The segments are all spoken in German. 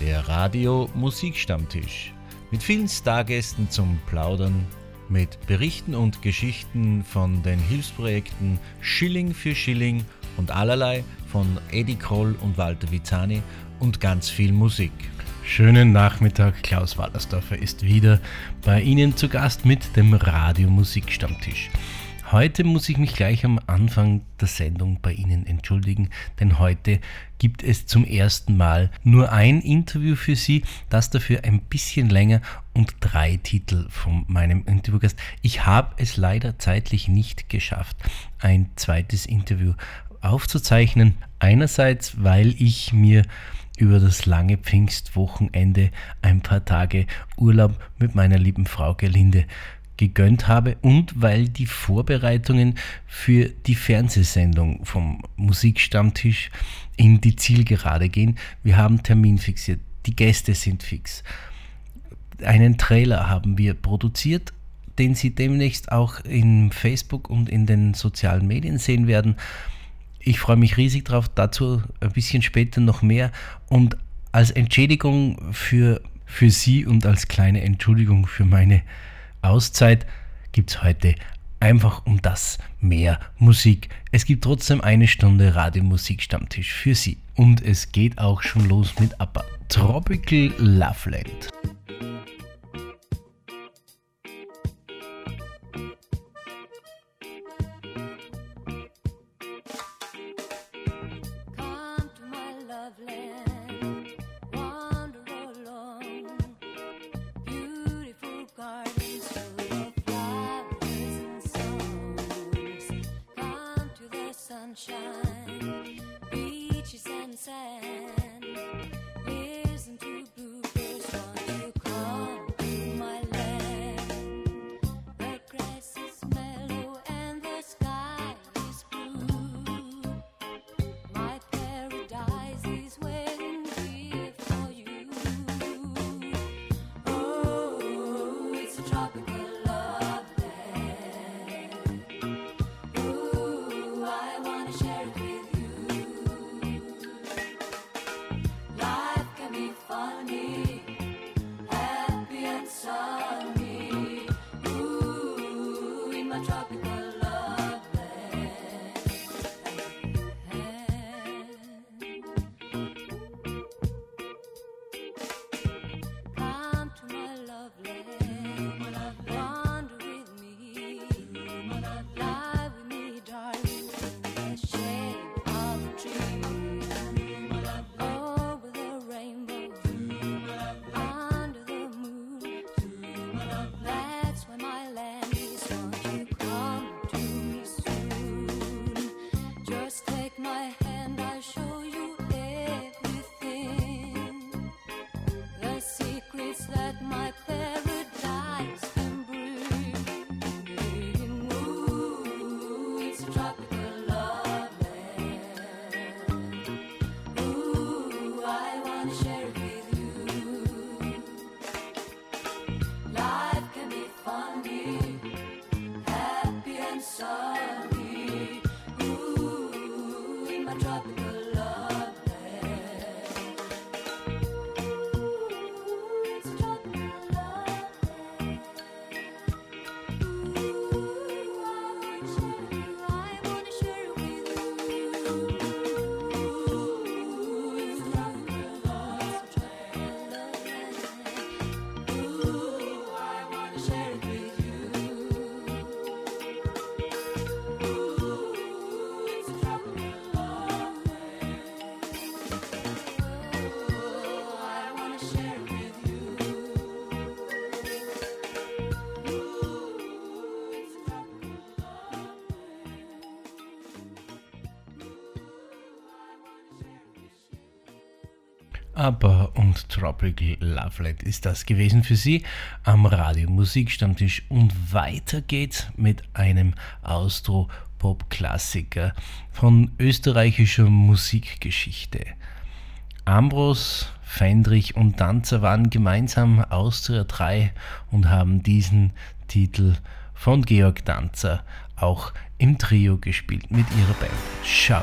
der Radio Musikstammtisch. Mit vielen Stargästen zum Plaudern, mit Berichten und Geschichten von den Hilfsprojekten Schilling für Schilling und allerlei von Eddie Kroll und Walter Vizani und ganz viel Musik. Schönen Nachmittag, Klaus Wallersdorfer ist wieder bei Ihnen zu Gast mit dem Radio Musikstammtisch. Heute muss ich mich gleich am Anfang der Sendung bei Ihnen entschuldigen, denn heute gibt es zum ersten Mal nur ein Interview für Sie, das dafür ein bisschen länger und drei Titel von meinem Interviewgast. Ich habe es leider zeitlich nicht geschafft, ein zweites Interview aufzuzeichnen. Einerseits, weil ich mir über das lange Pfingstwochenende ein paar Tage Urlaub mit meiner lieben Frau Gelinde gegönnt habe und weil die Vorbereitungen für die Fernsehsendung vom Musikstammtisch in die Zielgerade gehen. Wir haben Termin fixiert, die Gäste sind fix. Einen Trailer haben wir produziert, den Sie demnächst auch in Facebook und in den sozialen Medien sehen werden. Ich freue mich riesig drauf, dazu ein bisschen später noch mehr. Und als Entschädigung für, für Sie und als kleine Entschuldigung für meine Auszeit gibt es heute einfach um das mehr Musik. Es gibt trotzdem eine Stunde Radiomusik-Stammtisch für Sie. Und es geht auch schon los mit ABBA. Tropical Loveland. sunshine. Aber und Tropical Lovelet ist das gewesen für Sie am Radio Musikstammtisch. Und weiter geht's mit einem Austro-Pop-Klassiker von österreichischer Musikgeschichte. Ambros, Fendrich und Danzer waren gemeinsam Austria 3 und haben diesen Titel von Georg Danzer auch im Trio gespielt mit ihrer Band Schau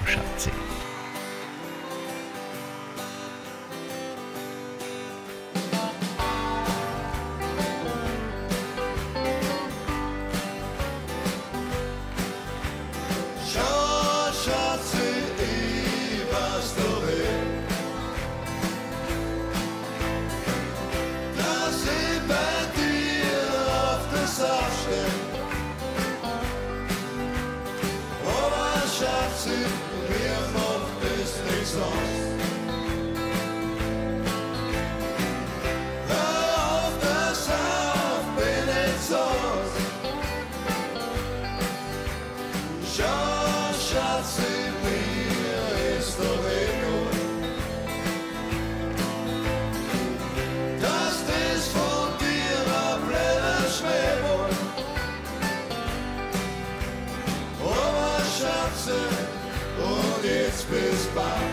fire.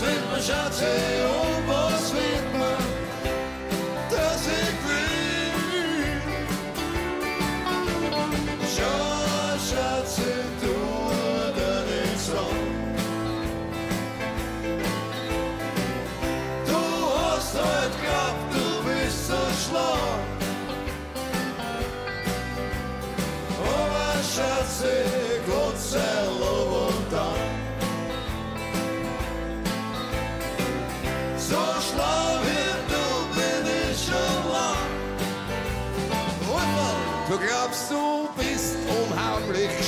Was wird man,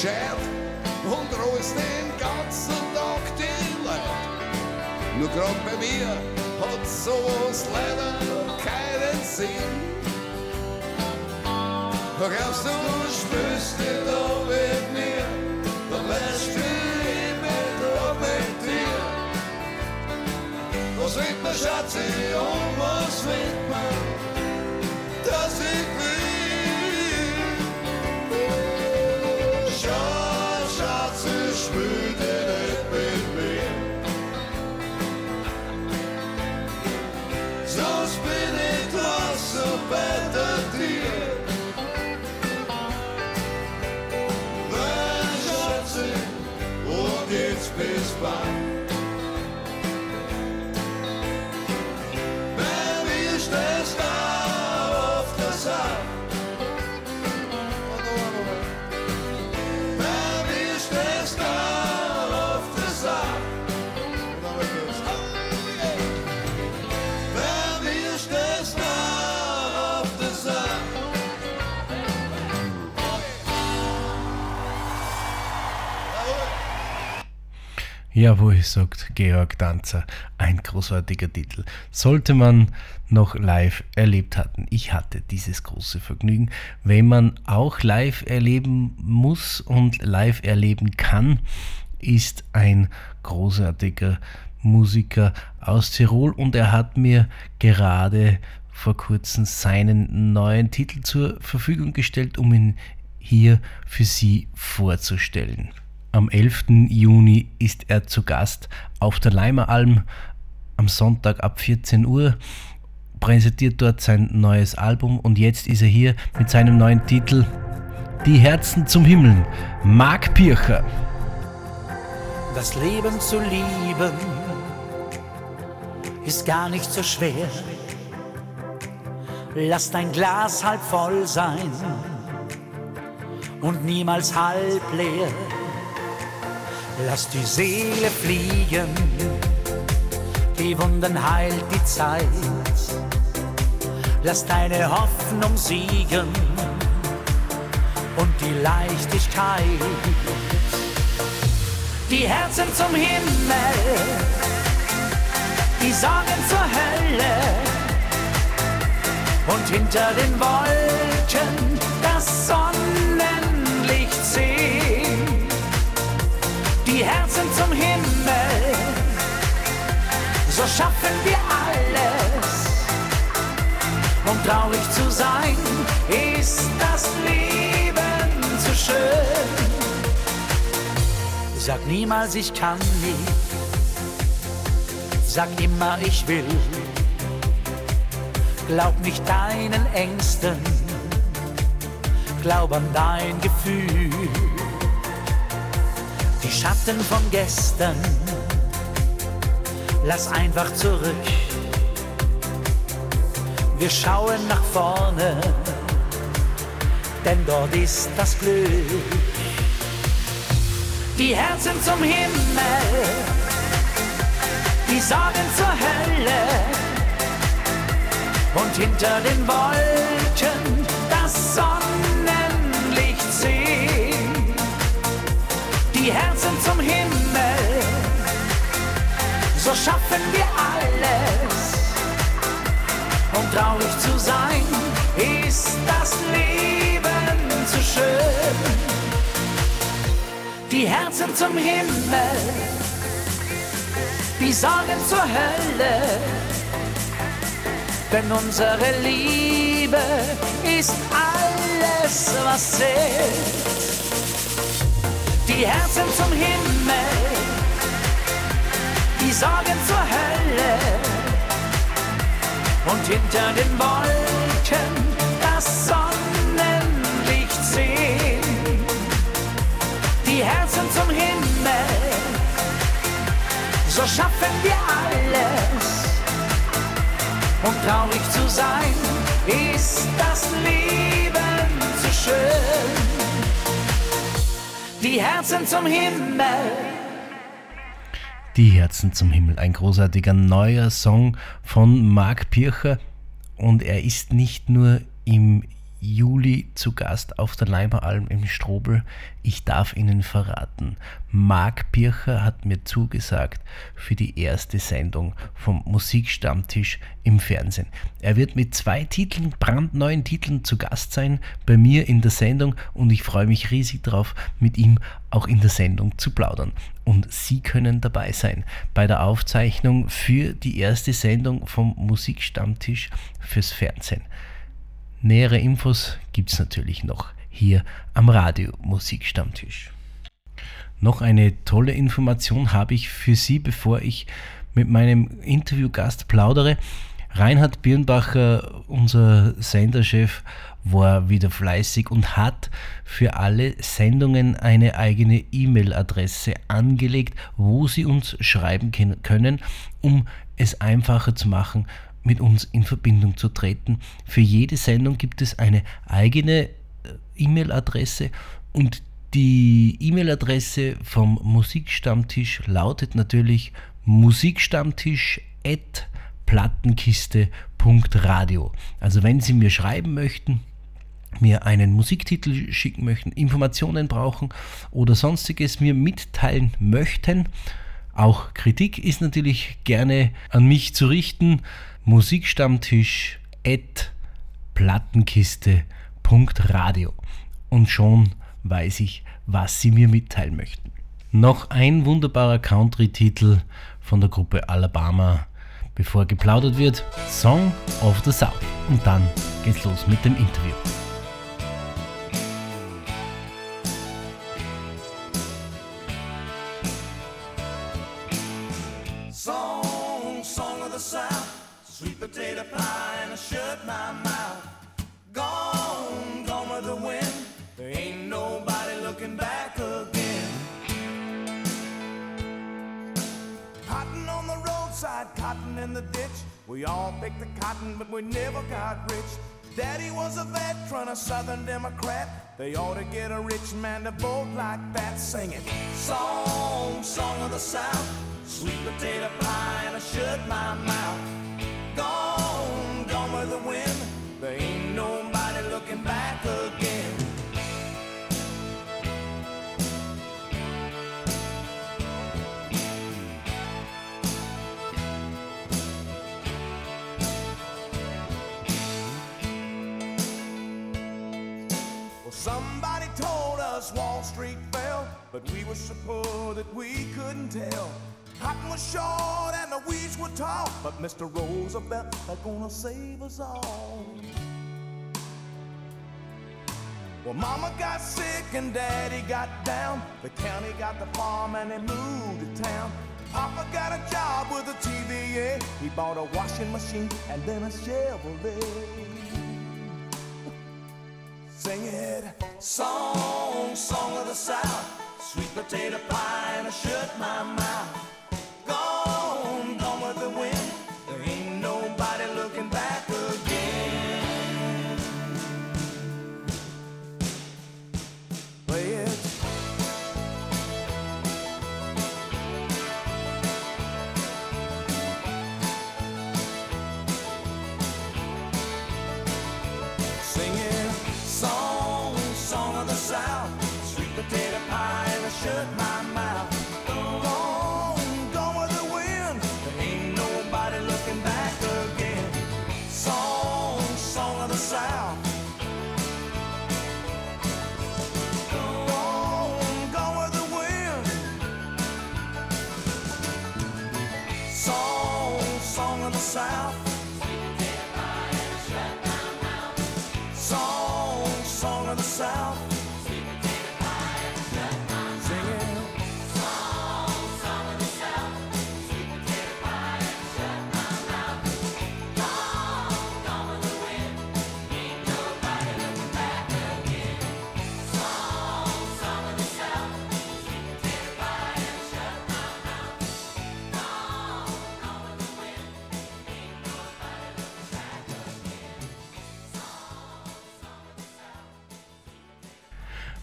gescheit und rollst den ganzen Tag die Leute. Nur grad bei mir hat sowas leider keinen Sinn. Du glaubst, du spürst dich da mit mir, dann weißt du, bin da mit dir. Was wird man, Schatzi, und was wird man, dass ich will? Jawohl, sagt Georg Danzer. Ein großartiger Titel. Sollte man noch live erlebt hatten. Ich hatte dieses große Vergnügen. Wenn man auch live erleben muss und live erleben kann, ist ein großartiger Musiker aus Tirol und er hat mir gerade vor kurzem seinen neuen Titel zur Verfügung gestellt, um ihn hier für Sie vorzustellen. Am 11. Juni ist er zu Gast auf der Leimeralm am Sonntag ab 14 Uhr, präsentiert dort sein neues Album und jetzt ist er hier mit seinem neuen Titel Die Herzen zum Himmel. Marc Pircher. Das Leben zu lieben ist gar nicht so schwer. Lass dein Glas halb voll sein und niemals halb leer. Lass die Seele fliegen, die Wunden heilt die Zeit. Lass deine Hoffnung siegen und die Leichtigkeit die Herzen zum Himmel, die Sorgen zur Hölle und hinter den Wolken das Sonnenlicht sehen. Die Herzen zum Himmel, so schaffen wir alles. Um traurig zu sein, ist das Leben zu schön. Sag niemals, ich kann nicht. Sag immer, ich will. Glaub nicht deinen Ängsten. Glaub an dein Gefühl. Schatten von gestern. Lass einfach zurück. Wir schauen nach vorne. Denn dort ist das Glück die Herzen zum Himmel, die Sorgen zur Hölle und hinter den Wolken zum Himmel, so schaffen wir alles. Um traurig zu sein, ist das Leben zu schön. Die Herzen zum Himmel, die Sorgen zur Hölle. Denn unsere Liebe ist alles, was zählt. Die Herzen zum Himmel, die Sorgen zur Hölle. Und hinter den Wolken das Sonnenlicht sehen. Die Herzen zum Himmel, so schaffen wir alles. Um traurig zu sein, ist das Leben zu schön. Die Herzen zum Himmel. Die Herzen zum Himmel, ein großartiger neuer Song von Marc Pircher und er ist nicht nur im Juli zu Gast auf der Leimeralm im Strobel. Ich darf Ihnen verraten, Marc Pircher hat mir zugesagt für die erste Sendung vom Musikstammtisch im Fernsehen. Er wird mit zwei Titeln, brandneuen Titeln zu Gast sein bei mir in der Sendung und ich freue mich riesig darauf, mit ihm auch in der Sendung zu plaudern. Und Sie können dabei sein bei der Aufzeichnung für die erste Sendung vom Musikstammtisch fürs Fernsehen. Nähere Infos gibt es natürlich noch hier am Radio Musikstammtisch. Noch eine tolle Information habe ich für Sie, bevor ich mit meinem Interviewgast plaudere. Reinhard Birnbacher, unser Senderchef, war wieder fleißig und hat für alle Sendungen eine eigene E-Mail-Adresse angelegt, wo Sie uns schreiben können, um es einfacher zu machen, mit uns in Verbindung zu treten. Für jede Sendung gibt es eine eigene äh, E-Mail-Adresse und die E-Mail-Adresse vom Musikstammtisch lautet natürlich musikstammtisch.plattenkiste.radio. Also wenn Sie mir schreiben möchten, mir einen Musiktitel schicken möchten, Informationen brauchen oder sonstiges mir mitteilen möchten, auch Kritik ist natürlich gerne an mich zu richten. Musikstammtisch at plattenkiste.radio und schon weiß ich, was Sie mir mitteilen möchten. Noch ein wunderbarer Country-Titel von der Gruppe Alabama, bevor geplaudert wird, Song of the South. Und dann geht's los mit dem Interview. The ditch. We all picked the cotton, but we never got rich. Daddy was a veteran, a Southern Democrat. They ought to get a rich man to vote like that, singing song, song of the South, sweet potato pie, and I shut my mouth. Gone, gone with the wind. But we were so poor that we couldn't tell. Cotton was short and the weeds were tall, but Mr. Roosevelt is gonna save us all. Well, Mama got sick and Daddy got down. The county got the farm and they moved to town. Papa got a job with a TVA. He bought a washing machine and then a Chevrolet. Sing it. Song, song of the South. Sweet potato pie and I shut my mouth.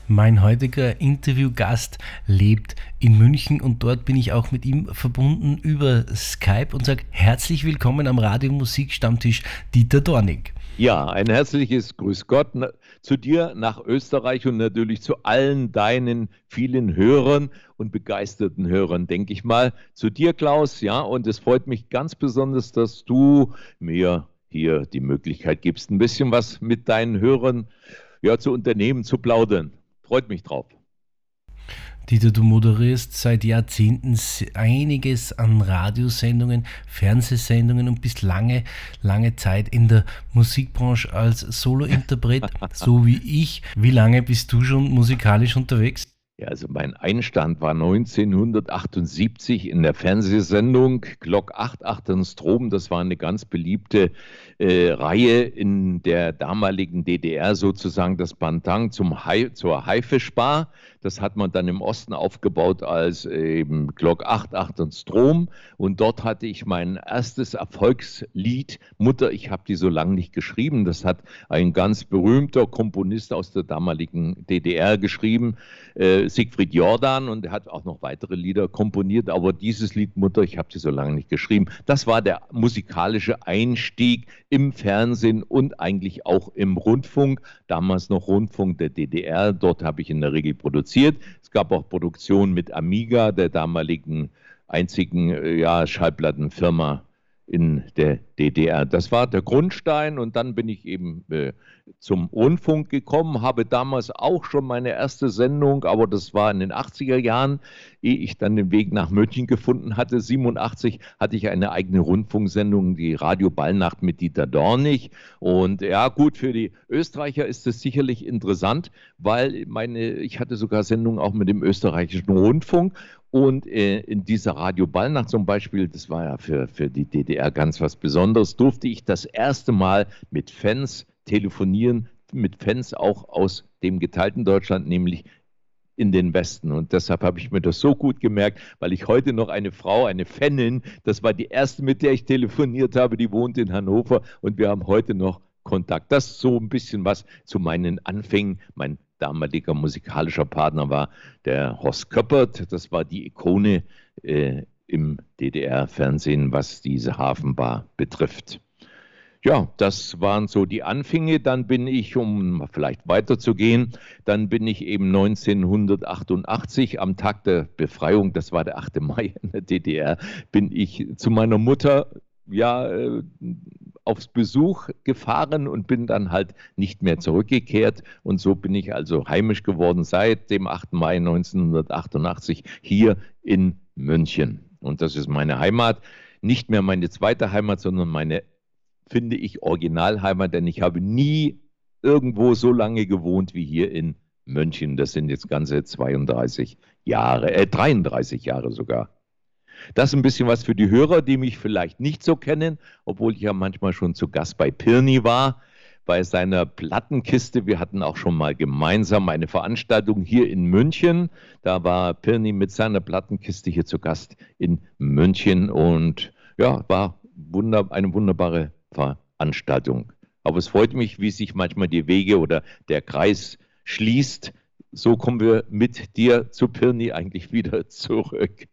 Mein heutiger Interviewgast lebt in München und dort bin ich auch mit ihm verbunden über Skype und sage herzlich willkommen am Radio Musik Stammtisch Dieter Dornig. Ja, ein herzliches Grüß Gott zu dir nach Österreich und natürlich zu allen deinen vielen Hörern und begeisterten Hörern, denke ich mal. Zu dir, Klaus, ja, und es freut mich ganz besonders, dass du mir hier die Möglichkeit gibst, ein bisschen was mit deinen Hörern ja, zu unternehmen, zu plaudern. Freut mich drauf. Dieter, du moderierst seit Jahrzehnten einiges an Radiosendungen, Fernsehsendungen und bist lange, lange Zeit in der Musikbranche als Solointerpret, so wie ich. Wie lange bist du schon musikalisch unterwegs? Ja, also mein Einstand war 1978 in der Fernsehsendung Glock 88 Strom. Das war eine ganz beliebte äh, Reihe in der damaligen DDR, sozusagen das Bantang zum Hai, zur Haifischbar. Das hat man dann im Osten aufgebaut als eben Glock 88 Strom. Und dort hatte ich mein erstes Erfolgslied, Mutter, ich habe die so lange nicht geschrieben. Das hat ein ganz berühmter Komponist aus der damaligen DDR geschrieben, äh, Siegfried Jordan, und er hat auch noch weitere Lieder komponiert. Aber dieses Lied, Mutter, ich habe die so lange nicht geschrieben, das war der musikalische Einstieg im Fernsehen und eigentlich auch im Rundfunk. Damals noch Rundfunk der DDR. Dort habe ich in der Regel produziert. Es gab auch Produktionen mit Amiga, der damaligen einzigen äh, ja, Schallplattenfirma in der DDR. Das war der Grundstein und dann bin ich eben äh, zum Rundfunk gekommen, habe damals auch schon meine erste Sendung, aber das war in den 80er Jahren, ehe ich dann den Weg nach München gefunden hatte. 87 hatte ich eine eigene Rundfunksendung, die Radio Ballnacht mit Dieter Dornig. Und ja, gut, für die Österreicher ist es sicherlich interessant, weil meine, ich hatte sogar Sendungen auch mit dem österreichischen Rundfunk und äh, in dieser Radio Ballnacht zum Beispiel, das war ja für, für die DDR ganz was Besonderes, durfte ich das erste Mal mit Fans telefonieren, mit Fans auch aus dem geteilten Deutschland, nämlich in den Westen. Und deshalb habe ich mir das so gut gemerkt, weil ich heute noch eine Frau, eine Fanin, das war die erste, mit der ich telefoniert habe, die wohnt in Hannover und wir haben heute noch Kontakt. Das ist so ein bisschen was zu meinen Anfängen. Mein damaliger musikalischer Partner war der Horst Köppert. Das war die Ikone äh, im DDR-Fernsehen, was diese Hafenbar betrifft. Ja, das waren so die Anfänge. Dann bin ich, um vielleicht weiterzugehen, dann bin ich eben 1988 am Tag der Befreiung, das war der 8. Mai in der DDR, bin ich zu meiner Mutter ja äh, aufs Besuch gefahren und bin dann halt nicht mehr zurückgekehrt. Und so bin ich also heimisch geworden seit dem 8. Mai 1988 hier in München. Und das ist meine Heimat. Nicht mehr meine zweite Heimat, sondern meine, finde ich, Originalheimat, denn ich habe nie irgendwo so lange gewohnt wie hier in München. Das sind jetzt ganze 32 Jahre, äh 33 Jahre sogar. Das ist ein bisschen was für die Hörer, die mich vielleicht nicht so kennen, obwohl ich ja manchmal schon zu Gast bei Pirni war, bei seiner Plattenkiste. Wir hatten auch schon mal gemeinsam eine Veranstaltung hier in München. Da war Pirni mit seiner Plattenkiste hier zu Gast in München und ja, war wunder, eine wunderbare Veranstaltung. Aber es freut mich, wie sich manchmal die Wege oder der Kreis schließt. So kommen wir mit dir zu Pirni eigentlich wieder zurück.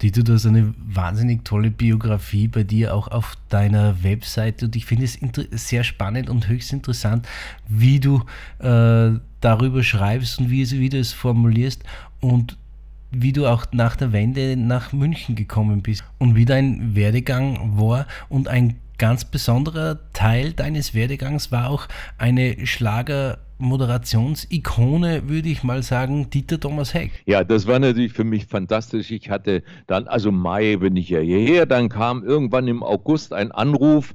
Dieter, du hast eine wahnsinnig tolle Biografie bei dir auch auf deiner Webseite und ich finde es sehr spannend und höchst interessant, wie du äh, darüber schreibst und wie, wie du es formulierst und wie du auch nach der Wende nach München gekommen bist und wie dein Werdegang war und ein ganz besonderer Teil deines Werdegangs war auch eine Moderationsikone, würde ich mal sagen, Dieter Thomas Heck. Ja, das war natürlich für mich fantastisch. Ich hatte dann, also Mai bin ich ja hierher, dann kam irgendwann im August ein Anruf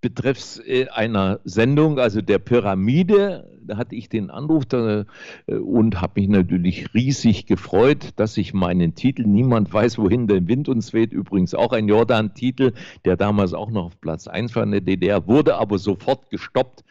betreffs äh, einer Sendung, also der Pyramide, da hatte ich den Anruf da, äh, und habe mich natürlich riesig gefreut, dass ich meinen Titel Niemand weiß, wohin der Wind uns weht, übrigens auch ein Jordan-Titel, der damals auch noch auf Platz 1 war in der DDR, wurde aber sofort gestoppt.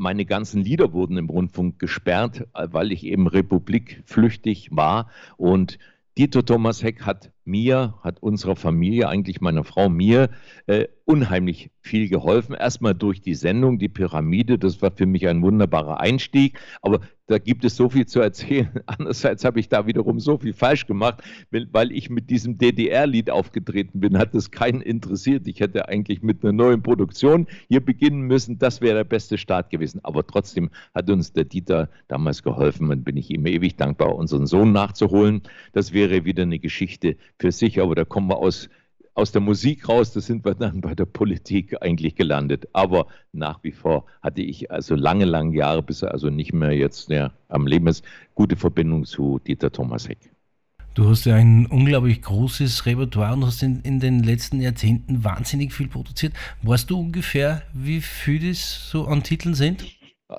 Meine ganzen Lieder wurden im Rundfunk gesperrt, weil ich eben republikflüchtig war. Und Dieter Thomas Heck hat mir, hat unserer Familie, eigentlich meiner Frau mir, äh, unheimlich viel geholfen. Erstmal durch die Sendung, die Pyramide, das war für mich ein wunderbarer Einstieg. Aber da gibt es so viel zu erzählen. Andererseits habe ich da wiederum so viel falsch gemacht, weil ich mit diesem DDR-Lied aufgetreten bin, hat es keinen interessiert. Ich hätte eigentlich mit einer neuen Produktion hier beginnen müssen. Das wäre der beste Start gewesen. Aber trotzdem hat uns der Dieter damals geholfen und bin ich ihm ewig dankbar, unseren Sohn nachzuholen. Das wäre wieder eine Geschichte für sich, aber da kommen wir aus aus der Musik raus, da sind wir dann bei der Politik eigentlich gelandet. Aber nach wie vor hatte ich also lange, lange Jahre, bis er also nicht mehr jetzt ja, am Leben ist, gute Verbindung zu Dieter Thomas Heck. Du hast ja ein unglaublich großes Repertoire und hast in, in, den letzten Jahrzehnten wahnsinnig viel produziert. Weißt du ungefähr, wie viele das so an Titeln sind?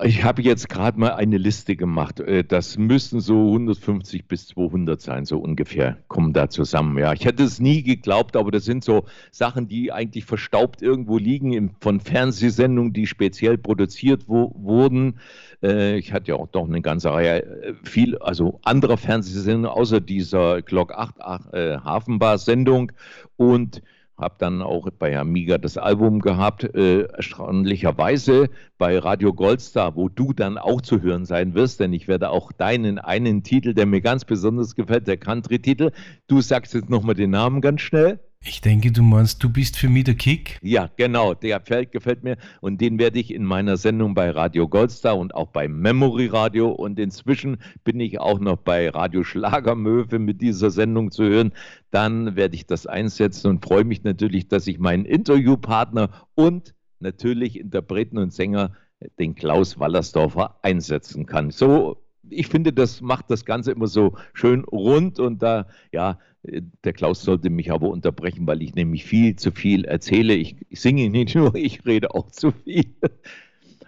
Ich habe jetzt gerade mal eine Liste gemacht. Äh, das müssen so 150 bis 200 sein, so ungefähr, kommen da zusammen. Ja, ich hätte es nie geglaubt, aber das sind so Sachen, die eigentlich verstaubt irgendwo liegen von Fernsehsendungen, die speziell produziert wo, wurden. Äh, ich hatte ja auch doch eine ganze Reihe äh, viel, also anderer Fernsehsendungen außer dieser Glock 8 Hafenbar-Sendung und habe dann auch bei Amiga das Album gehabt, äh, erstaunlicherweise bei Radio Goldstar, wo du dann auch zu hören sein wirst, denn ich werde auch deinen einen Titel, der mir ganz besonders gefällt, der Country-Titel. Du sagst jetzt nochmal den Namen ganz schnell. Ich denke, du meinst, du bist für mich der Kick? Ja, genau, der gefällt, gefällt mir und den werde ich in meiner Sendung bei Radio Goldstar und auch bei Memory Radio und inzwischen bin ich auch noch bei Radio Schlagermöwe mit dieser Sendung zu hören. Dann werde ich das einsetzen und freue mich natürlich, dass ich meinen Interviewpartner und natürlich Interpreten und Sänger, den Klaus Wallersdorfer, einsetzen kann. So ich finde, das macht das Ganze immer so schön rund und da, ja, der Klaus sollte mich aber unterbrechen, weil ich nämlich viel zu viel erzähle. Ich, ich singe nicht nur, ich rede auch zu viel.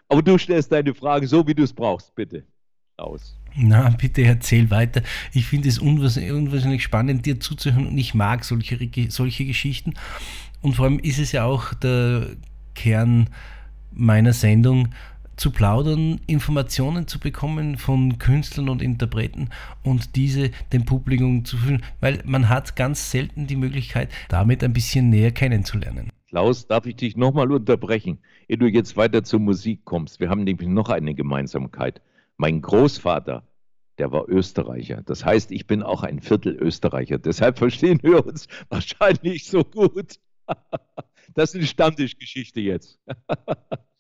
Aber du stellst deine Fragen so, wie du es brauchst, bitte. Aus. Na, bitte erzähl weiter. Ich finde es unwahrscheinlich spannend, dir zuzuhören und ich mag solche, solche Geschichten. Und vor allem ist es ja auch der Kern meiner Sendung, zu plaudern, Informationen zu bekommen von Künstlern und Interpreten und diese dem Publikum zu führen, weil man hat ganz selten die Möglichkeit, damit ein bisschen näher kennenzulernen. Klaus, darf ich dich nochmal unterbrechen, ehe du jetzt weiter zur Musik kommst? Wir haben nämlich noch eine Gemeinsamkeit. Mein Großvater, der war Österreicher. Das heißt, ich bin auch ein Viertel Österreicher. Deshalb verstehen wir uns wahrscheinlich so gut. Das ist eine Stammtischgeschichte jetzt.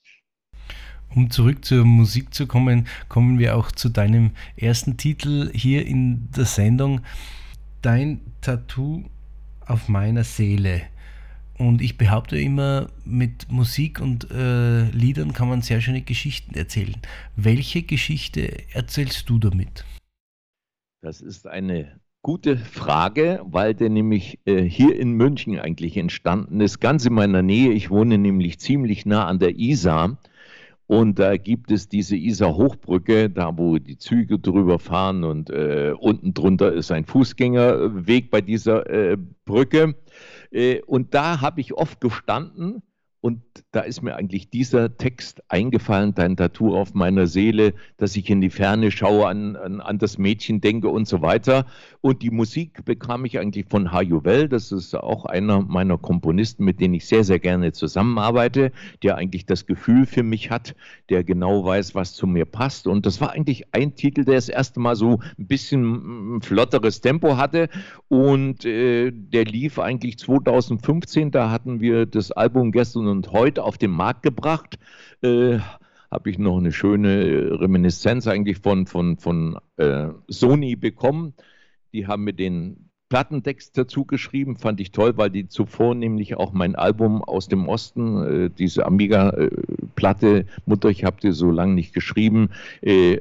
Um zurück zur Musik zu kommen, kommen wir auch zu deinem ersten Titel hier in der Sendung. Dein Tattoo auf meiner Seele. Und ich behaupte immer, mit Musik und äh, Liedern kann man sehr schöne Geschichten erzählen. Welche Geschichte erzählst du damit? Das ist eine gute Frage, weil der nämlich äh, hier in München eigentlich entstanden ist, ganz in meiner Nähe. Ich wohne nämlich ziemlich nah an der Isar und da gibt es diese Isar-Hochbrücke, da wo die Züge drüber fahren und äh, unten drunter ist ein Fußgängerweg bei dieser äh, Brücke. Äh, und da habe ich oft gestanden und da ist mir eigentlich dieser Text eingefallen, dein Tattoo auf meiner Seele, dass ich in die Ferne schaue, an, an, an das Mädchen denke und so weiter. Und die Musik bekam ich eigentlich von Hajo Well, das ist auch einer meiner Komponisten, mit denen ich sehr, sehr gerne zusammenarbeite, der eigentlich das Gefühl für mich hat, der genau weiß, was zu mir passt. Und das war eigentlich ein Titel, der das erste Mal so ein bisschen flotteres Tempo hatte. Und äh, der lief eigentlich 2015, da hatten wir das Album gestern und heute auf den Markt gebracht. Äh, habe ich noch eine schöne Reminiszenz eigentlich von, von, von äh, Sony bekommen. Die haben mir den Plattentext dazu geschrieben, fand ich toll, weil die zuvor nämlich auch mein Album aus dem Osten, äh, diese Amiga-Platte, äh, Mutter, ich habe dir so lange nicht geschrieben, äh,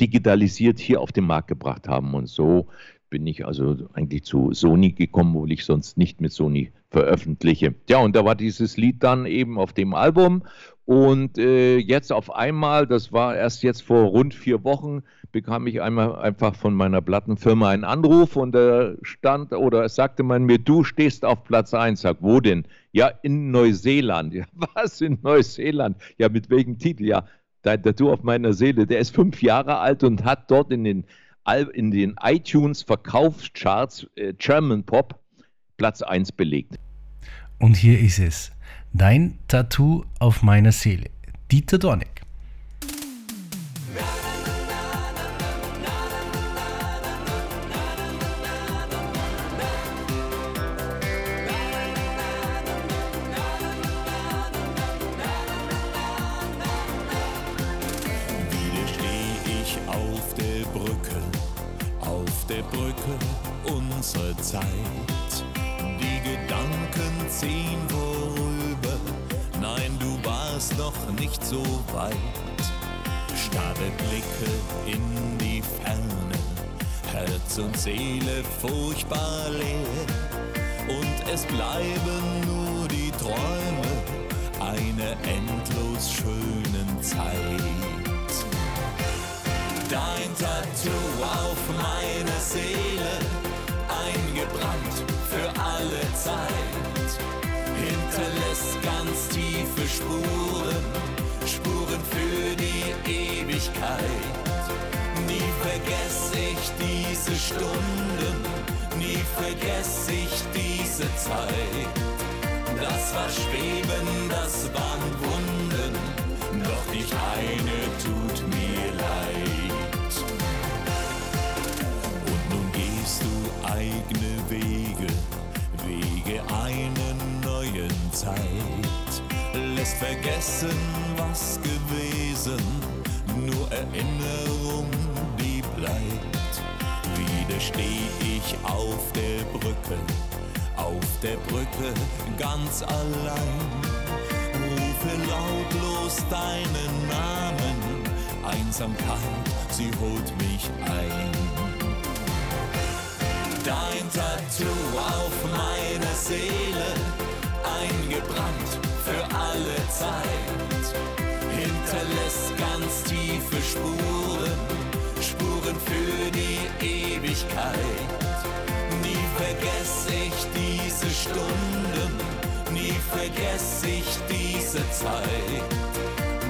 digitalisiert hier auf den Markt gebracht haben. Und so bin ich also eigentlich zu Sony gekommen, obwohl ich sonst nicht mit Sony veröffentliche. Ja, und da war dieses Lied dann eben auf dem Album. Und äh, jetzt auf einmal, das war erst jetzt vor rund vier Wochen, bekam ich einmal einfach von meiner Plattenfirma einen Anruf und da stand oder sagte man mir, du stehst auf Platz 1. Sag, wo denn? Ja, in Neuseeland. Ja, was in Neuseeland? Ja, mit welchem Titel? Ja, der Tattoo auf meiner Seele. Der ist fünf Jahre alt und hat dort in den, in den iTunes Verkaufscharts äh, German Pop Platz 1 belegt. Und hier ist es. Dein Tattoo auf meiner Seele. Dieter Dornick. Furchtbar Zeit. Das war Schweben, das waren Wunden, doch nicht eine tut mir leid. Und nun gehst du eigene Wege, Wege einer neuen Zeit. Lässt vergessen, was gewesen, nur Erinnerung, die bleibt. Wieder steh ich auf der Brücke, auf der Brücke ganz allein. Rufe lautlos deinen Namen, Einsamkeit, sie holt mich ein. Dein Tattoo auf meiner Seele, eingebrannt für alle Zeit. Hinterlässt ganz tiefe Spuren, Spuren für die Ewigkeit. Nie vergess ich diese Stunden, nie vergess ich diese Zeit.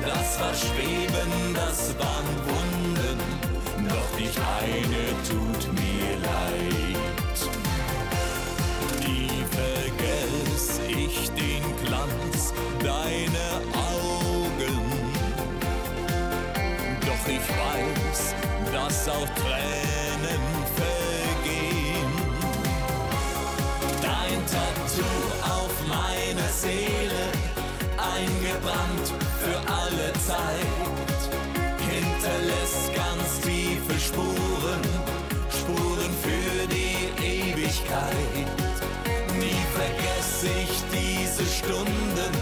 Das war Schweben, das waren Wunden, doch nicht eine tut mir leid. ich den Glanz deiner Augen. Doch ich weiß, dass auch Tränen vergehen. Dein Tattoo auf meiner Seele, eingebrannt für alle Zeit, hinterlässt ganz tiefe Spuren, Spuren für die Ewigkeit. Nie vergesse ich diese Stunden,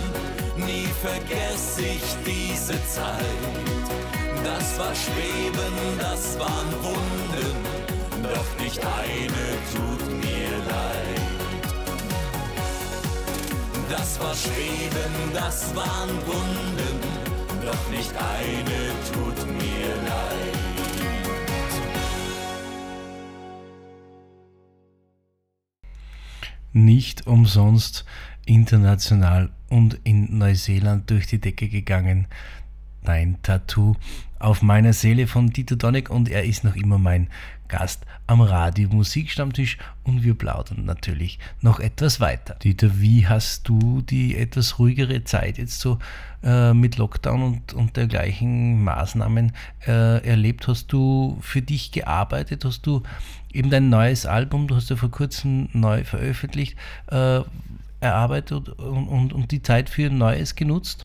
nie vergesse ich diese Zeit. Das war Schweben, das waren Wunden, doch nicht eine tut mir leid. Das war Schweben, das waren Wunden, doch nicht eine tut mir leid. nicht umsonst international und in Neuseeland durch die Decke gegangen. Dein Tattoo auf meiner Seele von Dieter Donneck und er ist noch immer mein Gast am Radio Musikstammtisch und wir plaudern natürlich noch etwas weiter. Dieter, wie hast du die etwas ruhigere Zeit jetzt so äh, mit Lockdown und, und dergleichen Maßnahmen äh, erlebt? Hast du für dich gearbeitet? Hast du eben dein neues Album, du hast ja vor kurzem neu veröffentlicht, äh, erarbeitet und, und, und die Zeit für Neues genutzt?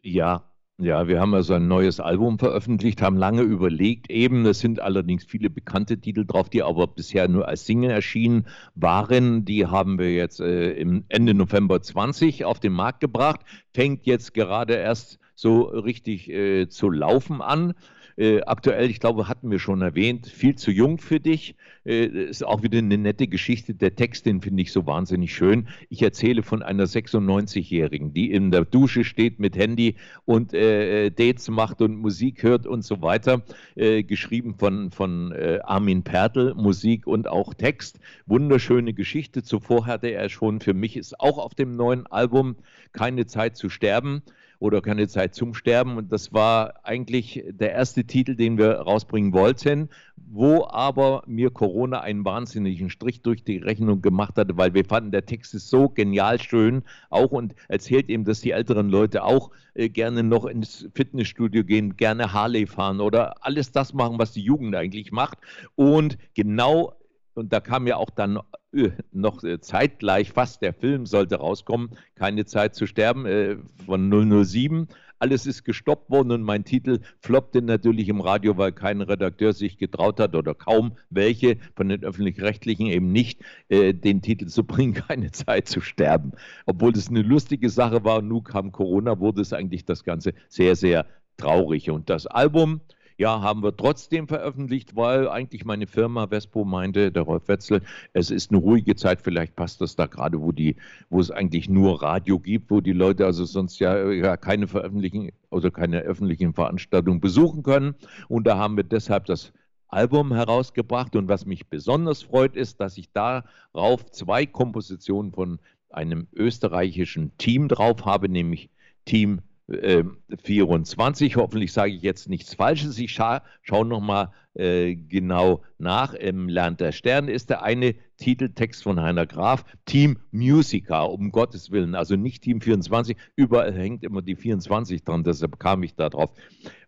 Ja, Ja, wir haben also ein neues Album veröffentlicht, haben lange überlegt. Eben, es sind allerdings viele bekannte Titel drauf, die aber bisher nur als Single erschienen waren. Die haben wir jetzt äh, im Ende November 20 auf den Markt gebracht. Fängt jetzt gerade erst so richtig äh, zu laufen an. Äh, aktuell, ich glaube, hatten wir schon erwähnt, viel zu jung für dich. Äh, ist auch wieder eine nette Geschichte. Der Text, den finde ich so wahnsinnig schön. Ich erzähle von einer 96-Jährigen, die in der Dusche steht mit Handy und äh, Dates macht und Musik hört und so weiter. Äh, geschrieben von, von äh, Armin Pertl, Musik und auch Text. Wunderschöne Geschichte. Zuvor hatte er schon, für mich ist auch auf dem neuen Album Keine Zeit zu sterben oder keine Zeit zum Sterben. Und das war eigentlich der erste Titel, den wir rausbringen wollten, wo aber mir Corona einen wahnsinnigen Strich durch die Rechnung gemacht hatte, weil wir fanden, der Text ist so genial schön auch und erzählt eben, dass die älteren Leute auch äh, gerne noch ins Fitnessstudio gehen, gerne Harley fahren oder alles das machen, was die Jugend eigentlich macht. Und genau und da kam ja auch dann äh, noch äh, zeitgleich fast der Film sollte rauskommen, Keine Zeit zu sterben äh, von 007. Alles ist gestoppt worden und mein Titel floppte natürlich im Radio, weil kein Redakteur sich getraut hat oder kaum welche von den öffentlich-rechtlichen eben nicht, den Titel zu bringen, keine Zeit zu sterben. Obwohl es eine lustige Sache war, nun kam Corona, wurde es eigentlich das Ganze sehr, sehr traurig. Und das Album, ja, haben wir trotzdem veröffentlicht, weil eigentlich meine Firma Vespo meinte, der Rolf Wetzel, es ist eine ruhige Zeit, vielleicht passt das da gerade, wo die, wo es eigentlich nur Radio gibt, wo die Leute also sonst ja, ja keine veröffentlichen, also keine öffentlichen Veranstaltungen besuchen können. Und da haben wir deshalb das Album herausgebracht. Und was mich besonders freut, ist, dass ich darauf zwei Kompositionen von einem österreichischen Team drauf habe, nämlich Team 24. Ähm, Hoffentlich sage ich jetzt nichts Falsches. Ich scha schaue nochmal äh, genau nach. Im Lernt der Stern ist der eine Titeltext von Heiner Graf. Team Musica, um Gottes Willen, also nicht Team 24. Überall hängt immer die 24 dran, deshalb kam ich da drauf.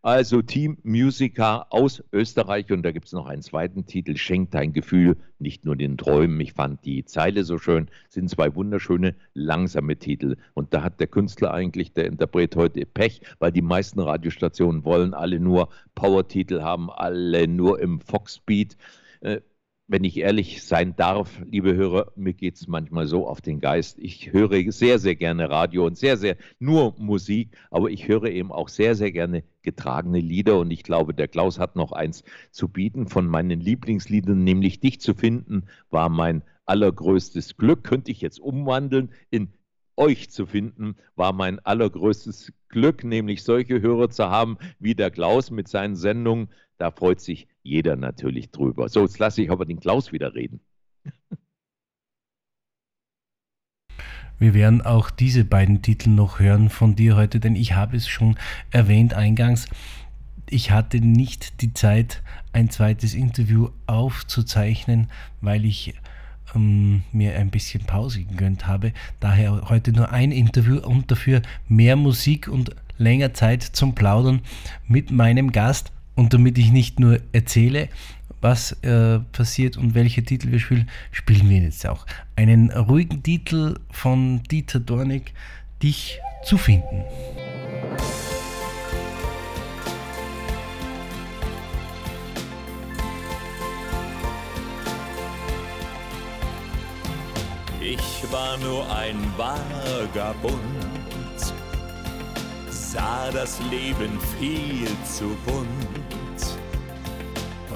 Also Team Musica aus Österreich und da gibt es noch einen zweiten Titel, Schenkt dein Gefühl, nicht nur den Träumen. Ich fand die Zeile so schön, sind zwei wunderschöne, langsame Titel. Und da hat der Künstler eigentlich, der Interpret heute Pech, weil die meisten Radiostationen wollen alle nur Power-Titel haben, alle nur im Foxbeat. Äh, wenn ich ehrlich sein darf, liebe Hörer, mir geht es manchmal so auf den Geist. Ich höre sehr, sehr gerne Radio und sehr, sehr nur Musik, aber ich höre eben auch sehr, sehr gerne getragene Lieder und ich glaube, der Klaus hat noch eins zu bieten von meinen Lieblingsliedern, nämlich Dich zu finden, war mein allergrößtes Glück. Könnte ich jetzt umwandeln in euch zu finden, war mein allergrößtes Glück, nämlich solche Hörer zu haben wie der Klaus mit seinen Sendungen. Da freut sich jeder natürlich drüber. So, jetzt lasse ich aber den Klaus wieder reden. Wir werden auch diese beiden Titel noch hören von dir heute, denn ich habe es schon erwähnt eingangs. Ich hatte nicht die Zeit, ein zweites Interview aufzuzeichnen, weil ich ähm, mir ein bisschen Pause gegönnt habe. Daher heute nur ein Interview und dafür mehr Musik und länger Zeit zum Plaudern mit meinem Gast. Und damit ich nicht nur erzähle, was äh, passiert und welche Titel wir spielen, spielen wir jetzt auch einen ruhigen Titel von Dieter Dornig, Dich zu finden. Ich war nur ein Vagabund, sah das Leben viel zu bunt,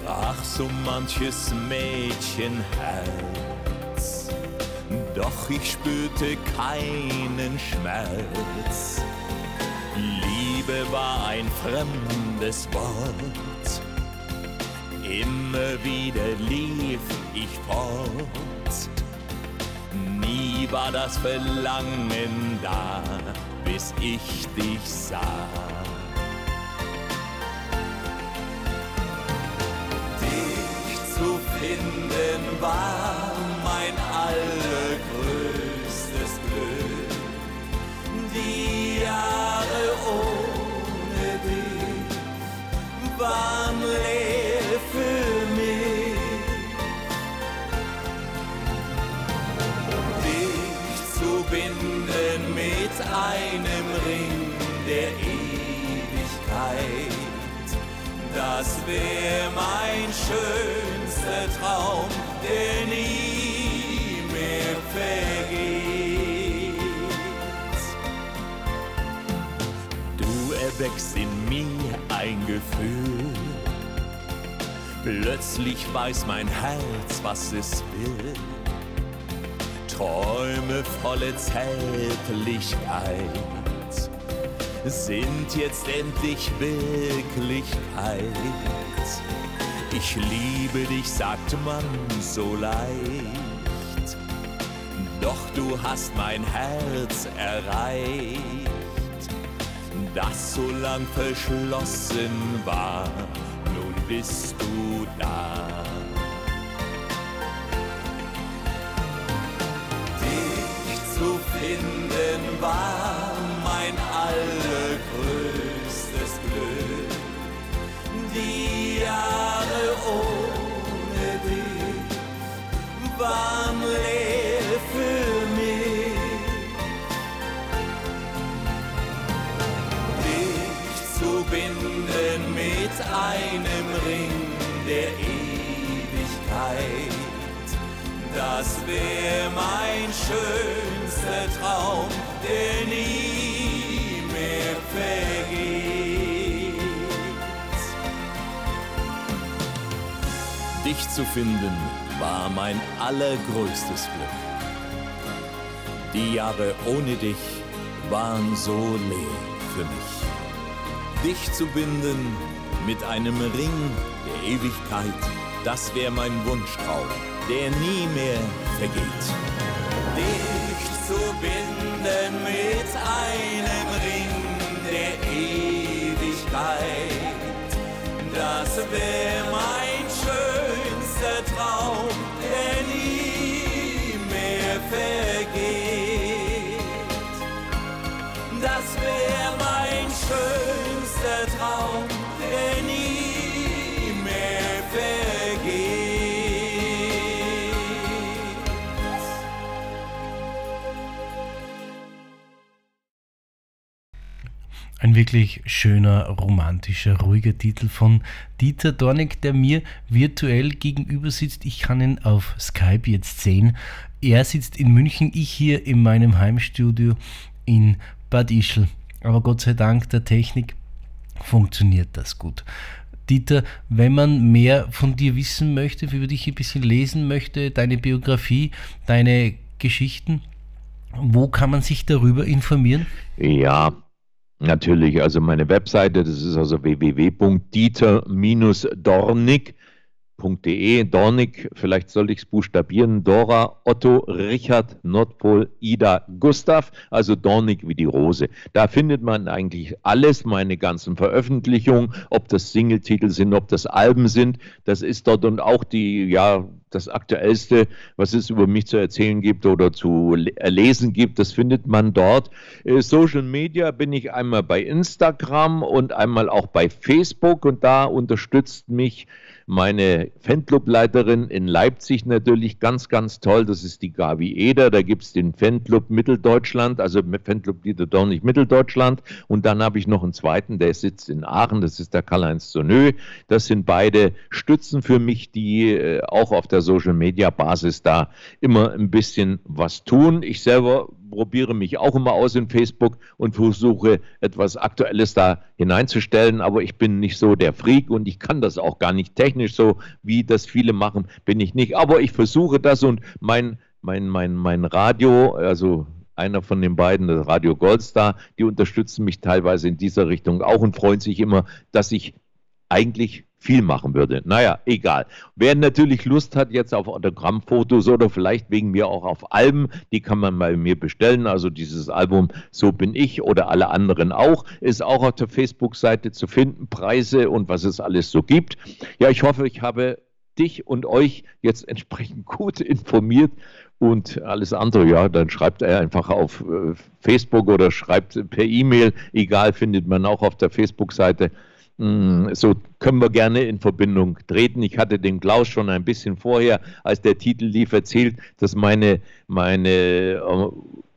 brach so manches Mädchenherz. Doch ich spürte keinen Schmerz. Liebe war ein fremdes Wort. Immer wieder lief ich fort Nie war das Verlangen da, bis ich dich sah. Finden war mein allergrößtes Glück. Die Jahre ohne dich waren leer für binden mit einem Ring, der ewig Das wär mein schönster Traum, der nie mehr vergeht. Du erweckst in mir ein Gefühl. Plötzlich weiß mein Herz, was es will. Träume volle Zärtlichkeit sind jetzt endlich Wirklichkeit. Ich liebe dich, sagt man so leicht, doch du hast mein Herz erreicht, das so lang verschlossen war, nun bist du da. Dich zu finden war leer für mich. Dich zu binden mit einem Ring der Ewigkeit. Das wär mein schönster Traum, der nie mehr vergeht. Dich zu finden war mein allergrößtes Glück. Die Jahre ohne dich waren so leer für mich. Dich zu binden mit einem Ring der Ewigkeit, das wär mein Wunschtraum der nie mehr vergeht. Dich zu binden mit einem Ring der Ewigkeit, das wär mein vergeht. Das wär mein schönster wirklich schöner, romantischer, ruhiger Titel von Dieter Dornig, der mir virtuell gegenüber sitzt. Ich kann ihn auf Skype jetzt sehen. Er sitzt in München, ich hier in meinem Heimstudio in Bad Ischl. Aber Gott sei Dank der Technik funktioniert das gut. Dieter, wenn man mehr von dir wissen möchte, über dich ein bisschen lesen möchte, deine Biografie, deine Geschichten, wo kann man sich darüber informieren? Ja, natürlich. Also meine Webseite, das ist also www.dieter-dornig.de. Dornig, vielleicht sollte ich es buchstabieren, Dora, Otto, Richard, Nordpol, Ida, Gustav, also Dornig wie die Rose. Da findet man eigentlich alles, meine ganzen Veröffentlichungen, ob das Singletitel sind, ob das Alben sind, das ist dort und auch die, ja, das Aktuellste, was es über mich zu erzählen gibt oder zu lesen gibt, das findet man dort. Äh, Social Media bin ich einmal bei Instagram und einmal auch bei Facebook und da unterstützt mich meine Fanclubleiterin in Leipzig natürlich ganz, ganz toll. Das ist die Gavi Eder. Da gibt es den Fanclub Mitteldeutschland, also Fanclub Dieter Dornig Mitteldeutschland. Und dann habe ich noch einen zweiten, der sitzt in Aachen. Das ist der Karl-Heinz Zonö. Das sind beide Stützen für mich, die äh, auch auf der Social Media Basis da immer ein bisschen was tun. Ich selber probiere mich auch immer aus in Facebook und versuche etwas Aktuelles da hineinzustellen, aber ich bin nicht so der Freak und ich kann das auch gar nicht technisch so, wie das viele machen, bin ich nicht. Aber ich versuche das und mein, mein, mein, mein Radio, also einer von den beiden, das Radio Goldstar, die unterstützen mich teilweise in dieser Richtung auch und freuen sich immer, dass ich eigentlich viel machen würde. Naja, egal. Wer natürlich Lust hat jetzt auf Autogrammfotos oder vielleicht wegen mir auch auf Alben, die kann man bei mir bestellen. Also dieses Album So bin ich oder alle anderen auch, ist auch auf der Facebook-Seite zu finden. Preise und was es alles so gibt. Ja, ich hoffe, ich habe dich und euch jetzt entsprechend gut informiert. Und alles andere, ja, dann schreibt er einfach auf äh, Facebook oder schreibt per E-Mail, egal, findet man auch auf der Facebook-Seite. Mm, so können wir gerne in Verbindung treten. Ich hatte dem Klaus schon ein bisschen vorher, als der Titel lief, erzählt, dass meine, meine äh,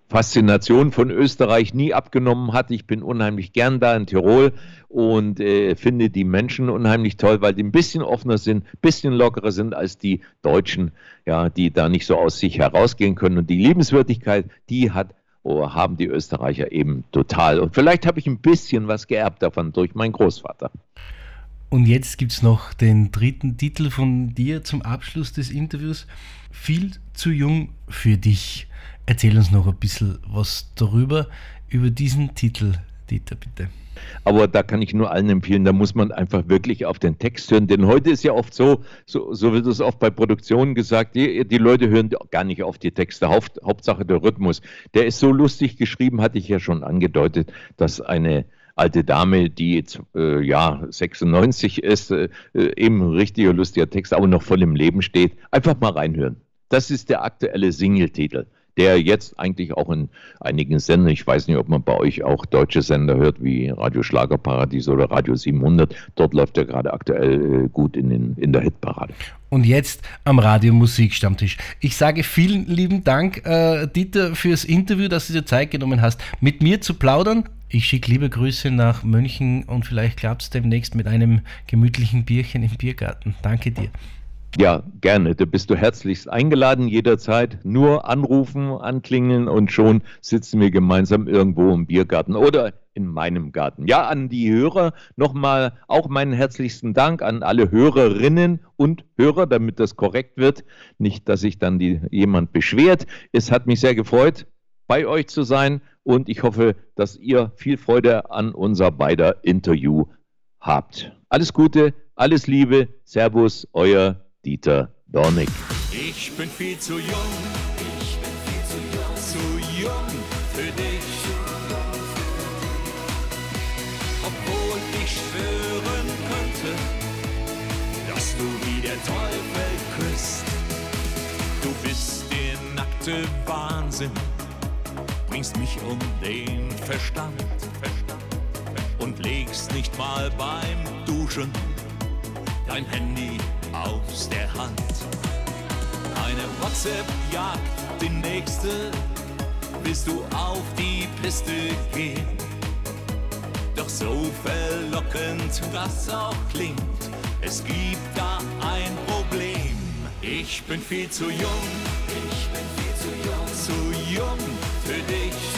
Faszination von Österreich nie abgenommen hat. Ich bin unheimlich gern da in Tirol und äh, finde die Menschen unheimlich toll, weil die ein bisschen offener sind, ein bisschen lockerer sind als die Deutschen, ja, die da nicht so aus sich herausgehen können. Und die Liebenswürdigkeit, die hat haben die Österreicher eben total. Und vielleicht habe ich ein bisschen was geerbt davon durch meinen Großvater. Und jetzt gibt es noch den dritten Titel von dir zum Abschluss des Interviews. Viel zu jung für dich. Erzähl uns noch ein bisschen was darüber, über diesen Titel, Dieter, bitte. Aber da kann ich nur allen empfehlen, da muss man einfach wirklich auf den Text hören. Denn heute ist ja oft so, so, so wird es oft bei Produktionen gesagt, die, die Leute hören gar nicht auf die Texte. Haupt, Hauptsache der Rhythmus. Der ist so lustig geschrieben, hatte ich ja schon angedeutet, dass eine alte Dame, die jetzt äh, ja 96 ist, äh, eben richtiger lustiger Text, aber noch voll im Leben steht. Einfach mal reinhören. Das ist der aktuelle Single-Titel der jetzt eigentlich auch in einigen Sendern, ich weiß nicht, ob man bei euch auch deutsche Sender hört, wie Radio Schlagerparadies oder Radio 700, dort läuft er gerade aktuell äh, gut in, den, in der Hitparade. Und jetzt am Radio Musikstammtisch. Ich sage vielen lieben Dank, äh, Dieter, fürs Interview, dass du dir Zeit genommen hast, mit mir zu plaudern. Ich schicke liebe Grüße nach München und vielleicht klappt es demnächst mit einem gemütlichen Bierchen im Biergarten. Danke dir. Ja, gerne. Da bist du herzlichst eingeladen jederzeit. Nur anrufen, anklingeln und schon sitzen wir gemeinsam irgendwo im Biergarten oder in meinem Garten. Ja, an die Hörer nochmal auch meinen herzlichsten Dank an alle Hörerinnen und Hörer, damit das korrekt wird. Nicht, dass sich dann die, jemand beschwert. Es hat mich sehr gefreut, bei euch zu sein und ich hoffe, dass ihr viel Freude an unser beider Interview habt. Alles Gute, alles Liebe, Servus, euer Dieter Dornig. Ich bin viel zu jung, ich bin viel zu jung, zu jung für dich. Obwohl ich schwören könnte, dass du wie der Teufel küsst. Du bist der nackte Wahnsinn, bringst mich um den Verstand und legst nicht mal beim Duschen dein Handy aus der Hand. Eine WhatsApp jagt die nächste, bis du auf die Piste gehen. Doch so verlockend das auch klingt, es gibt da ein Problem. Ich bin viel zu jung, ich bin viel zu jung, zu jung für dich.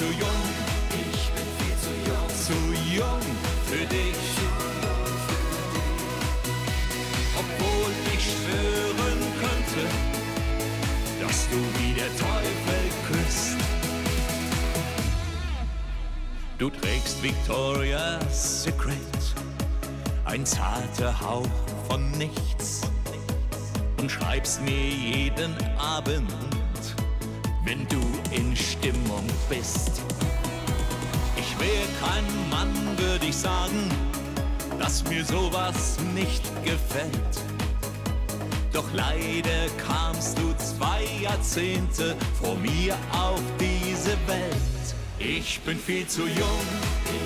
Zu jung, ich bin viel zu jung, zu jung für dich. Obwohl ich schwören könnte, dass du wie der Teufel küsst. Du trägst Victoria's Secret, ein zarter Hauch von nichts. Und schreibst mir jeden Abend, wenn du in Stimmung bist. Ich wäre kein Mann, würde ich sagen, dass mir sowas nicht gefällt. Doch leider kamst du zwei Jahrzehnte vor mir auf diese Welt. Ich bin viel zu jung,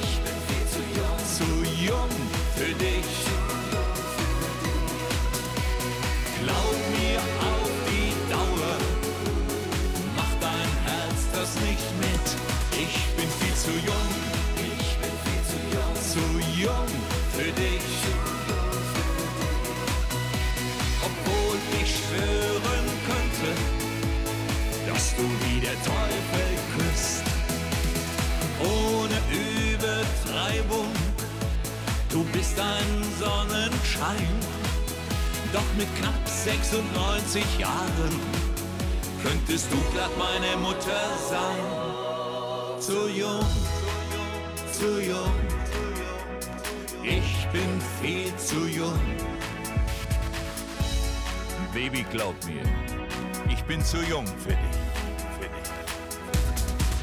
ich bin du bist ein Sonnenschein. Doch mit knapp 96 Jahren könntest du glatt meine Mutter sein. Zu jung, zu jung, ich bin viel zu jung. Baby, glaub mir, ich bin zu jung für dich.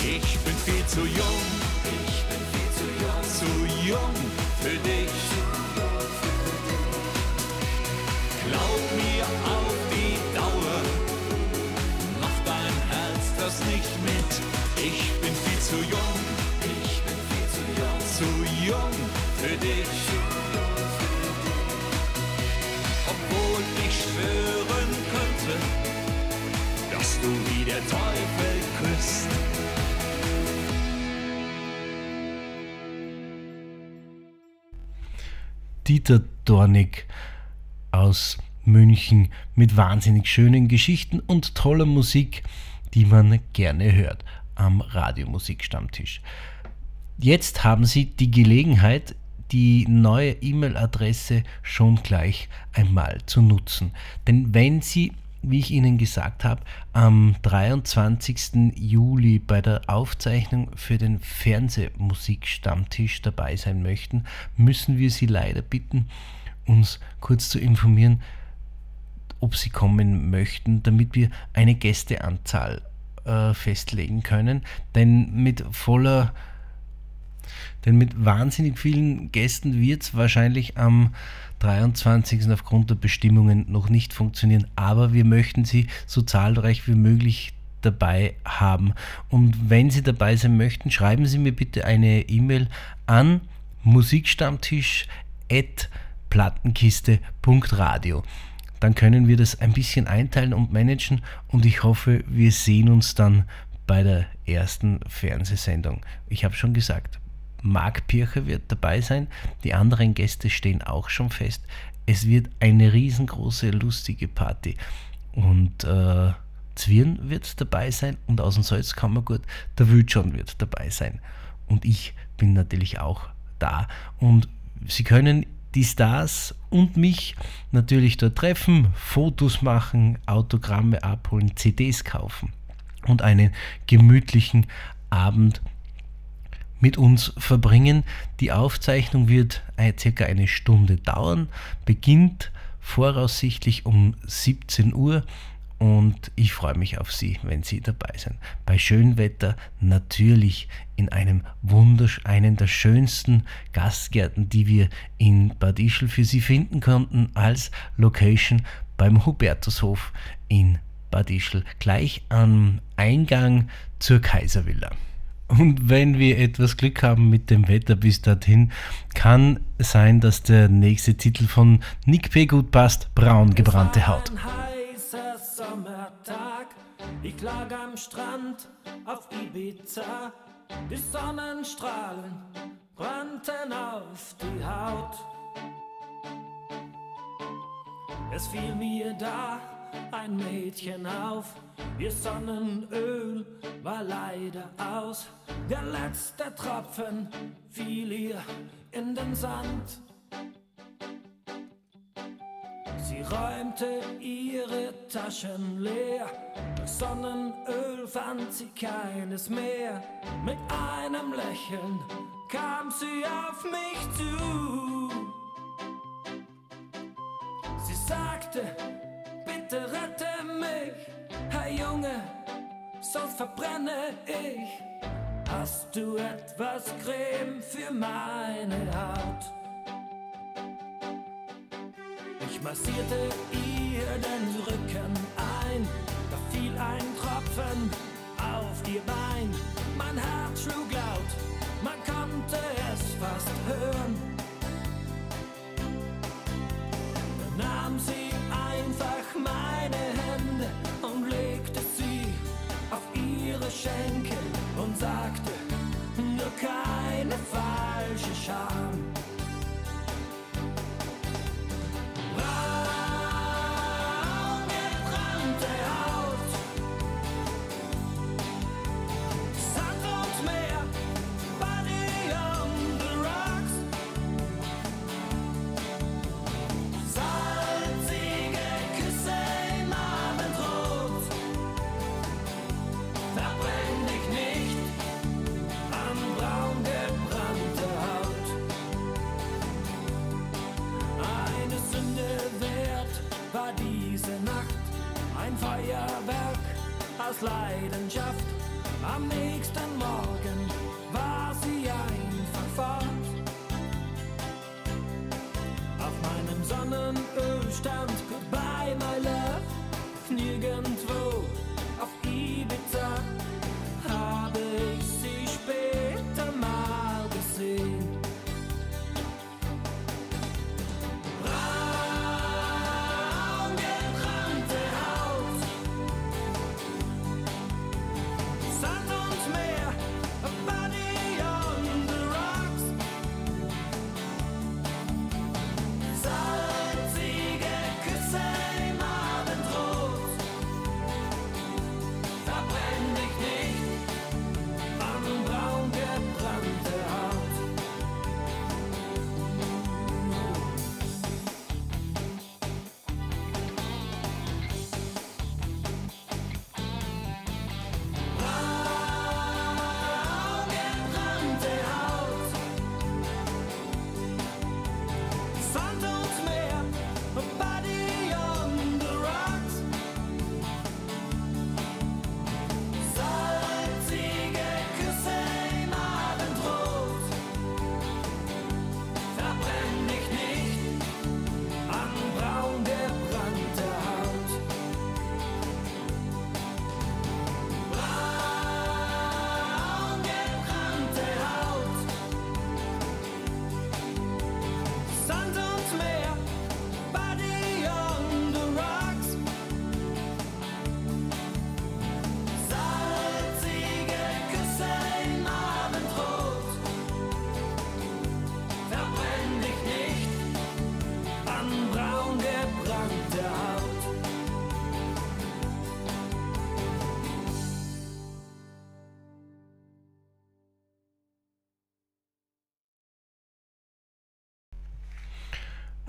Ich bin viel zu jung, ich bin viel zu jung, zu jung für dich. Glaub mir auf die Dauer, mach dein Herz das nicht mit. Ich bin viel zu jung, ich bin viel zu jung, zu jung für dich. Obwohl ich schwören könnte, dass du wie der Teufel Dornig aus München mit wahnsinnig schönen Geschichten und toller Musik, die man gerne hört am Radiomusikstammtisch. Jetzt haben Sie die Gelegenheit, die neue E-Mail-Adresse schon gleich einmal zu nutzen. Denn wenn Sie, wie ich Ihnen gesagt habe, am 23. Juli bei der Aufzeichnung für den Fernsehmusikstammtisch dabei sein möchten, müssen wir Sie leider bitten, uns kurz zu informieren, ob Sie kommen möchten, damit wir eine Gästeanzahl äh, festlegen können. Denn mit voller denn mit wahnsinnig vielen Gästen wird es wahrscheinlich am 23. aufgrund der Bestimmungen noch nicht funktionieren. Aber wir möchten Sie so zahlreich wie möglich dabei haben. Und wenn Sie dabei sein möchten, schreiben Sie mir bitte eine E-Mail an musikstammtisch.plattenkiste.radio dann können wir das ein bisschen einteilen und managen und ich hoffe, wir sehen uns dann bei der ersten Fernsehsendung. Ich habe schon gesagt, Marc Pircher wird dabei sein, die anderen Gäste stehen auch schon fest. Es wird eine riesengroße, lustige Party und äh, Zwirn wird dabei sein und aus dem Salzkammergut der Wildschon wird dabei sein. Und ich bin natürlich auch da. Und Sie können die Stars und mich natürlich dort treffen, Fotos machen, Autogramme abholen, CDs kaufen und einen gemütlichen Abend mit uns verbringen. Die Aufzeichnung wird circa eine Stunde dauern, beginnt voraussichtlich um 17 Uhr und ich freue mich auf Sie, wenn Sie dabei sind. Bei Schönwetter natürlich in einem wundersch einen der schönsten Gastgärten, die wir in Bad Ischl für Sie finden konnten, als Location beim Hubertushof in Bad Ischl, gleich am Eingang zur Kaiservilla. Und wenn wir etwas Glück haben mit dem Wetter bis dorthin, kann sein, dass der nächste Titel von Nick P. gut passt, Braun gebrannte Haut. Sommertag, ich lag am Strand auf Ibiza. Die Sonnenstrahlen brannten auf die Haut. Es fiel mir da ein Mädchen auf, ihr Sonnenöl war leider aus. Der letzte Tropfen fiel ihr in den Sand. Sie räumte ihre Taschen leer, durch Sonnenöl fand sie keines mehr. Mit einem Lächeln kam sie auf mich zu. Verbrenne ich. Hast du etwas Creme für meine Haut? Ich massierte ihr den Rücken ein, da fiel ein Tropfen auf ihr Bein. Mein Herz schlug laut, man konnte es fast hören. Dann nahm sie einfach meine Schenkel und sagte, nur keine falsche Scham. Aus Leidenschaft. Am nächsten Morgen war sie einfach fort. Auf meinem Sonnenöl stand Goodbye, my love. Nirgendwo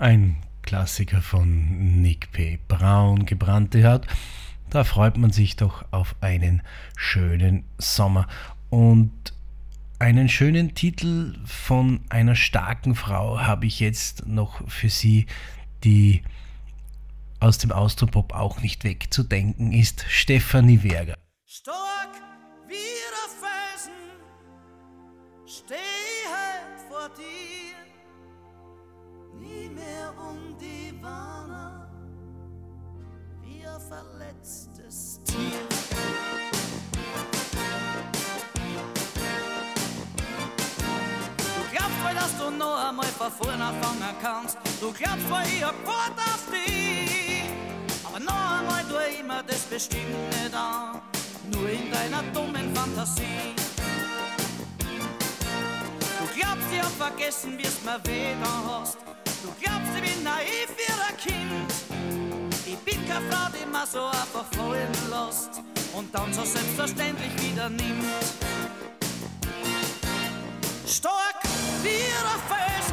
Ein Klassiker von Nick P. Braun, gebrannte Haut. Da freut man sich doch auf einen schönen Sommer. Und einen schönen Titel von einer starken Frau habe ich jetzt noch für Sie, die aus dem Austropop auch nicht wegzudenken ist, Stefanie Werger. Stark wie der Felsen, stehe vor dir, verletztes Tier. Du glaubst wohl, dass du noch einmal von vorne anfangen kannst, du glaubst wohl, ich hab Wort auf dich, aber noch einmal tu ich mir das bestimmt nicht an, nur in deiner dummen Fantasie. Du glaubst, ich hab vergessen, wie's mir weh da hast. Du glaubst, ich bin naiv wie ein Kind. Ich bin keine Frau, die man so einfach fallen lässt und dann so selbstverständlich wieder nimmt. Stark wie ein Felsen,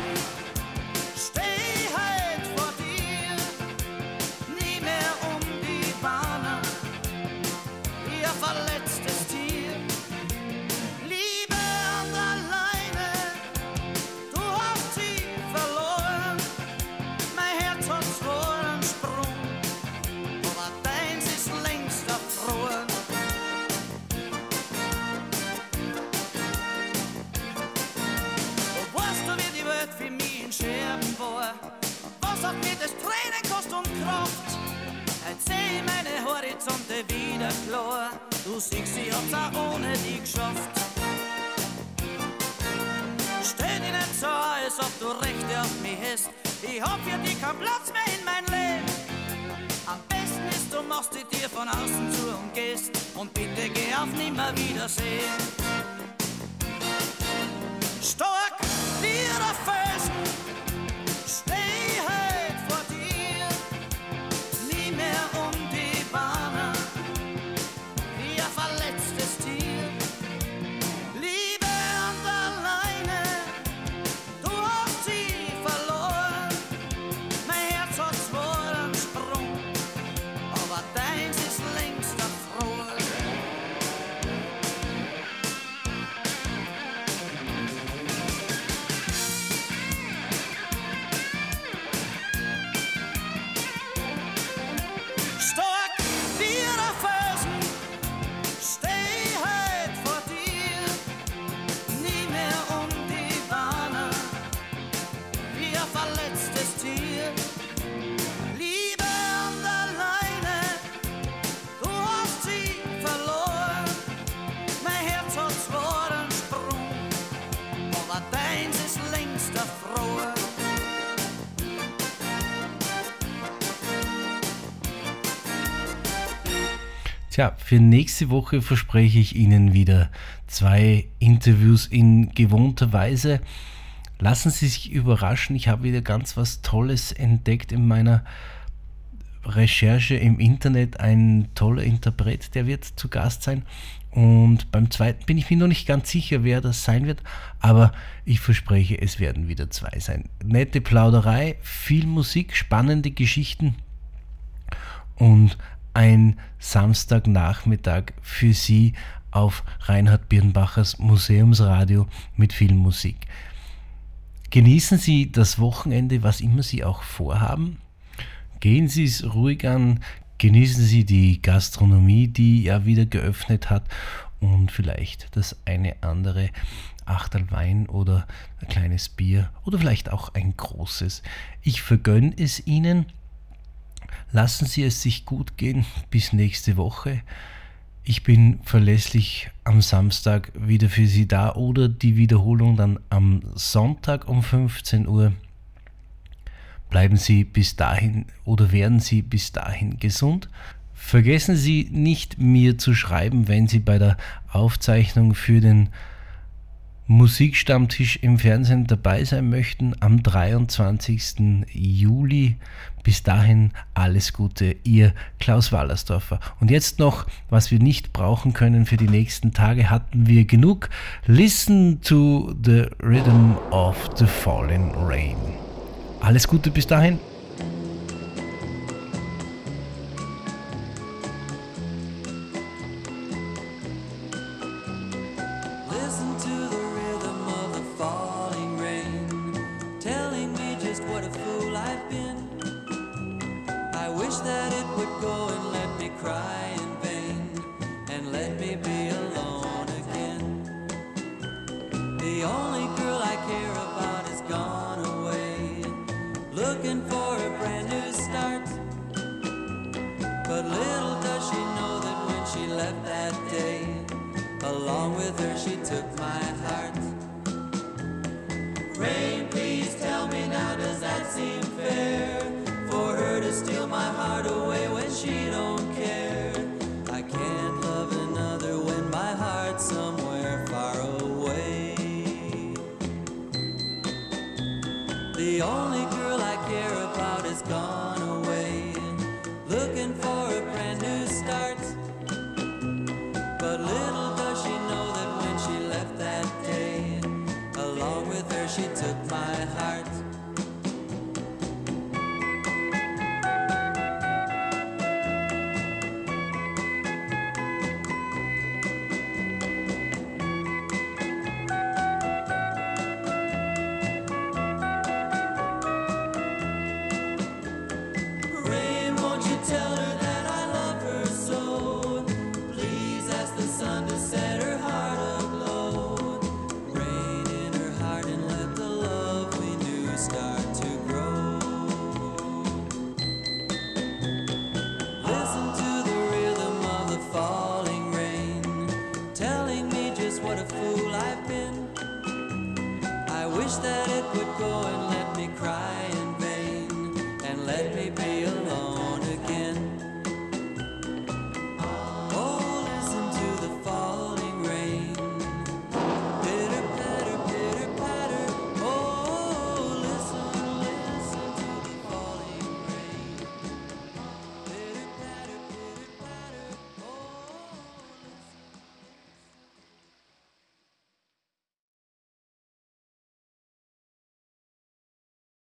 seh meine Horizonte wieder klar. Du siehst, ich hab's auch ohne dich geschafft. Stell dich nicht so, als ob du Rechte auf mich hast. Ich hab für dich keinen Platz mehr in mein Leben. Am besten ist, du machst die Tür von außen zu und gehst. Und bitte geh auf nimmer Wiedersehen. Stark der Felsen, für nächste Woche verspreche ich Ihnen wieder zwei Interviews in gewohnter Weise. Lassen Sie sich überraschen, ich habe wieder ganz was Tolles entdeckt in meiner Recherche im Internet. Ein toller Interpret, der wird zu Gast sein. Und beim zweiten bin ich mir noch nicht ganz sicher, wer das sein wird, aber ich verspreche, es werden wieder zwei sein. Nette Plauderei, viel Musik, spannende Geschichten und ein Samstagnachmittag für Sie auf Reinhard Birnbachers Museumsradio mit viel Musik. Genießen Sie das Wochenende, was immer Sie auch vorhaben. Gehen Sie es ruhig an, genießen Sie die Gastronomie, die ja wieder geöffnet hat und vielleicht das eine andere Achtel Wein oder ein kleines Bier oder vielleicht auch ein großes. Ich vergönne es Ihnen. Lassen Sie es sich gut gehen bis nächste Woche. Ich bin verlässlich am Samstag wieder für Sie da oder die Wiederholung dann am Sonntag um 15 Uhr. Bleiben Sie bis dahin oder werden Sie bis dahin gesund. Vergessen Sie nicht, mir zu schreiben, wenn Sie bei der Aufzeichnung für den Musikstammtisch im Fernsehen dabei sein möchten am 23. Juli. Bis dahin alles Gute, Ihr Klaus Wallersdorfer. Und jetzt noch, was wir nicht brauchen können für die nächsten Tage, hatten wir genug. Listen to the rhythm of the falling rain. Alles Gute bis dahin. She took my heart.